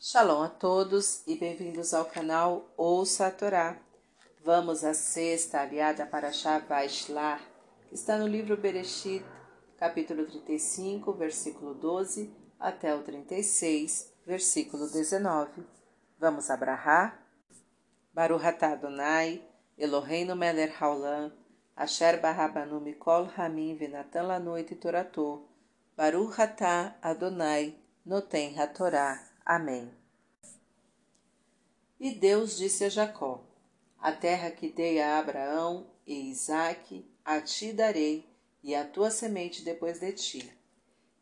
Shalom a todos e bem-vindos ao canal Ouça a Torá. Vamos à sexta aliada para Vaishlar, que está no livro Bereshit, capítulo 35, versículo 12 até o 36, versículo 19. Vamos abrahar? Baruch atah Adonai, Eloheinu melech haolam, asher barabanu mikol hamim venatan lanoit toratou, Baruch atah Adonai, noten hatorá. Amém. E Deus disse a Jacó: A terra que dei a Abraão e Isaque, a ti darei, e a tua semente depois de ti.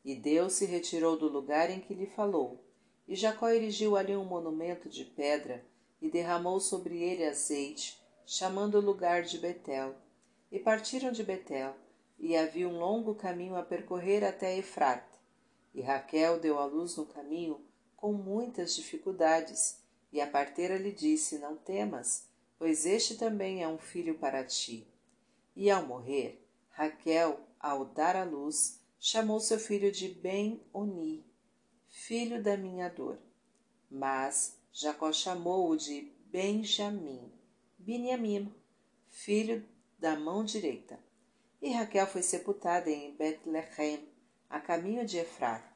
E Deus se retirou do lugar em que lhe falou. E Jacó erigiu ali um monumento de pedra e derramou sobre ele azeite, chamando o lugar de Betel. E partiram de Betel, e havia um longo caminho a percorrer até Efrate. E Raquel deu à luz no caminho com muitas dificuldades, e a parteira lhe disse: Não temas, pois este também é um filho para ti. E ao morrer, Raquel, ao dar à luz, chamou seu filho de Ben-Oni, filho da minha dor. Mas Jacó chamou-o de Benjamim, Biniamim, filho da mão direita. E Raquel foi sepultada em Betlehem, a caminho de Efrata.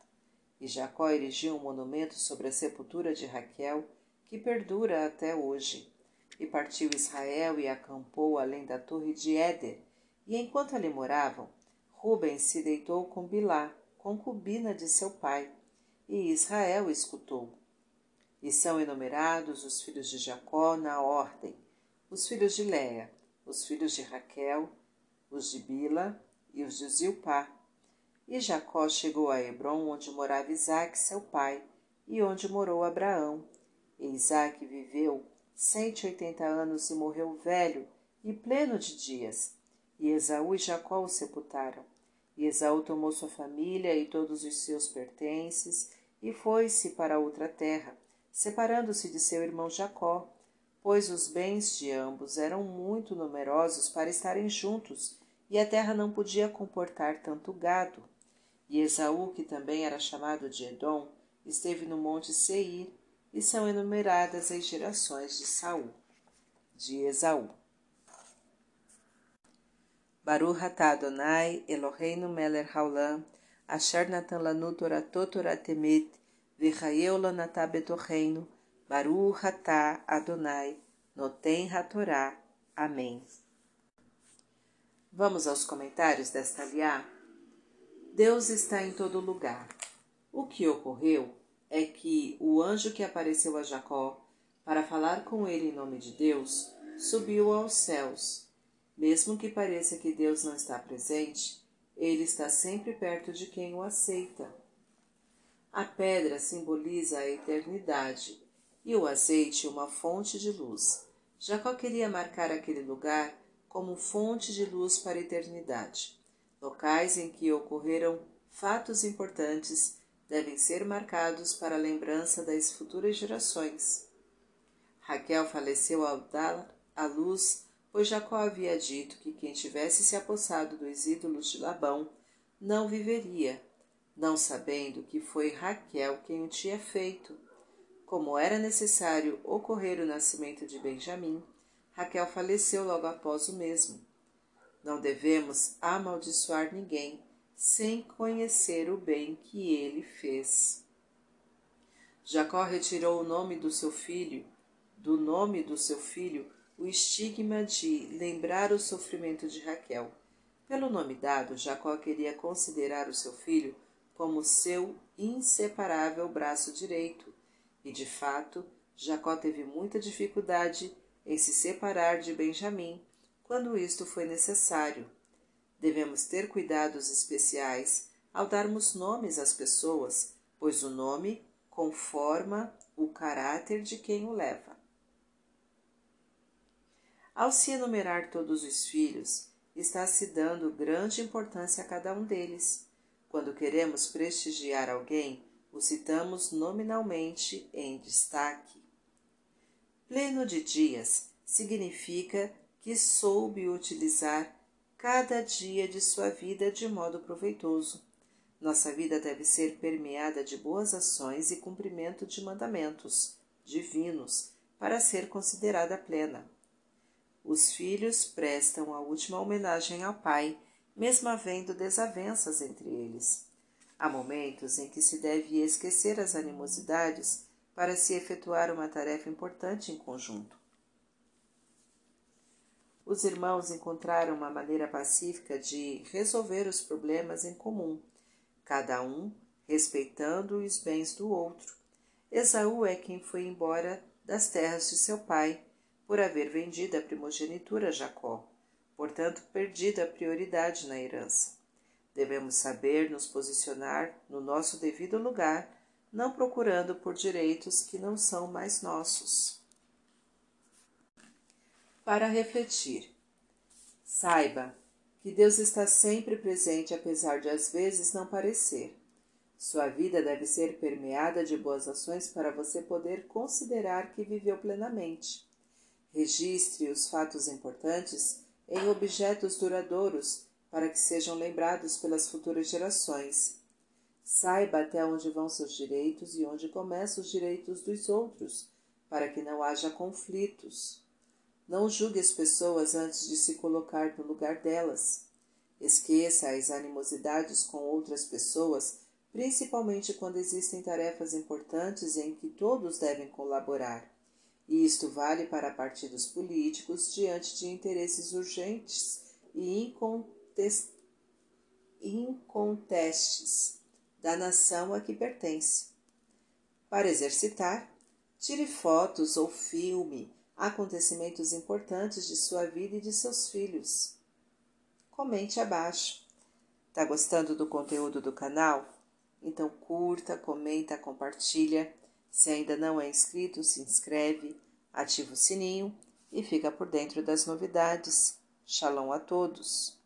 E Jacó erigiu um monumento sobre a sepultura de Raquel, que perdura até hoje. E partiu Israel e acampou além da torre de Éder. E enquanto ali moravam, Rubens se deitou com Bilá, concubina de seu pai, e Israel escutou. E são enumerados os filhos de Jacó na ordem: os filhos de Léa, os filhos de Raquel, os de Bila e os de Zilpá, e Jacó chegou a Hebron, onde morava Isaque, seu pai, e onde morou Abraão. E Isaque viveu cento e oitenta anos e morreu velho e pleno de dias. E Esaú e Jacó o sepultaram. E Esaú tomou sua família e todos os seus pertences e foi-se para outra terra, separando-se de seu irmão Jacó, pois os bens de ambos eram muito numerosos para estarem juntos, e a terra não podia comportar tanto gado. E Esaú, que também era chamado de Edom, esteve no monte Seir, e são enumeradas as gerações de Saul, de Esaú. Baruch atah Adonai, Eloheinu melech haolam, asher natan lanu toratot toratemet, v'chayeu lanatah betocheinu, Baruch atah Adonai, noten hatorá. Amém. Vamos aos comentários desta aliá? Deus está em todo lugar. O que ocorreu é que o anjo que apareceu a Jacó para falar com ele em nome de Deus subiu aos céus. Mesmo que pareça que Deus não está presente, ele está sempre perto de quem o aceita. A pedra simboliza a eternidade e o azeite uma fonte de luz. Jacó queria marcar aquele lugar como fonte de luz para a eternidade. Locais em que ocorreram fatos importantes devem ser marcados para a lembrança das futuras gerações. Raquel faleceu ao dar à luz, pois Jacó havia dito que quem tivesse se apossado dos ídolos de Labão não viveria, não sabendo que foi Raquel quem o tinha feito. Como era necessário ocorrer o nascimento de Benjamim, Raquel faleceu logo após o mesmo. Não devemos amaldiçoar ninguém sem conhecer o bem que ele fez. Jacó retirou o nome do seu filho, do nome do seu filho, o estigma de lembrar o sofrimento de Raquel. Pelo nome dado, Jacó queria considerar o seu filho como seu inseparável braço direito, e de fato, Jacó teve muita dificuldade em se separar de Benjamim, quando isto foi necessário. Devemos ter cuidados especiais ao darmos nomes às pessoas, pois o nome conforma o caráter de quem o leva. Ao se enumerar todos os filhos, está se dando grande importância a cada um deles. Quando queremos prestigiar alguém, o citamos nominalmente em destaque. Pleno de dias significa que soube utilizar cada dia de sua vida de modo proveitoso. Nossa vida deve ser permeada de boas ações e cumprimento de mandamentos divinos para ser considerada plena. Os filhos prestam a última homenagem ao pai, mesmo havendo desavenças entre eles. Há momentos em que se deve esquecer as animosidades para se efetuar uma tarefa importante em conjunto. Os irmãos encontraram uma maneira pacífica de resolver os problemas em comum, cada um respeitando os bens do outro. Esaú é quem foi embora das terras de seu pai, por haver vendido a primogenitura a Jacó, portanto perdida a prioridade na herança. Devemos saber nos posicionar no nosso devido lugar não procurando por direitos que não são mais nossos. Para refletir, saiba que Deus está sempre presente, apesar de às vezes não parecer. Sua vida deve ser permeada de boas ações para você poder considerar que viveu plenamente. Registre os fatos importantes em objetos duradouros para que sejam lembrados pelas futuras gerações. Saiba até onde vão seus direitos e onde começam os direitos dos outros, para que não haja conflitos. Não julgue as pessoas antes de se colocar no lugar delas. Esqueça as animosidades com outras pessoas, principalmente quando existem tarefas importantes em que todos devem colaborar. E isto vale para partidos políticos diante de interesses urgentes e incontestes da nação a que pertence. Para exercitar, tire fotos ou filme acontecimentos importantes de sua vida e de seus filhos. Comente abaixo. Tá gostando do conteúdo do canal? Então curta, comenta, compartilha. Se ainda não é inscrito, se inscreve, ativa o sininho e fica por dentro das novidades. Shalom a todos!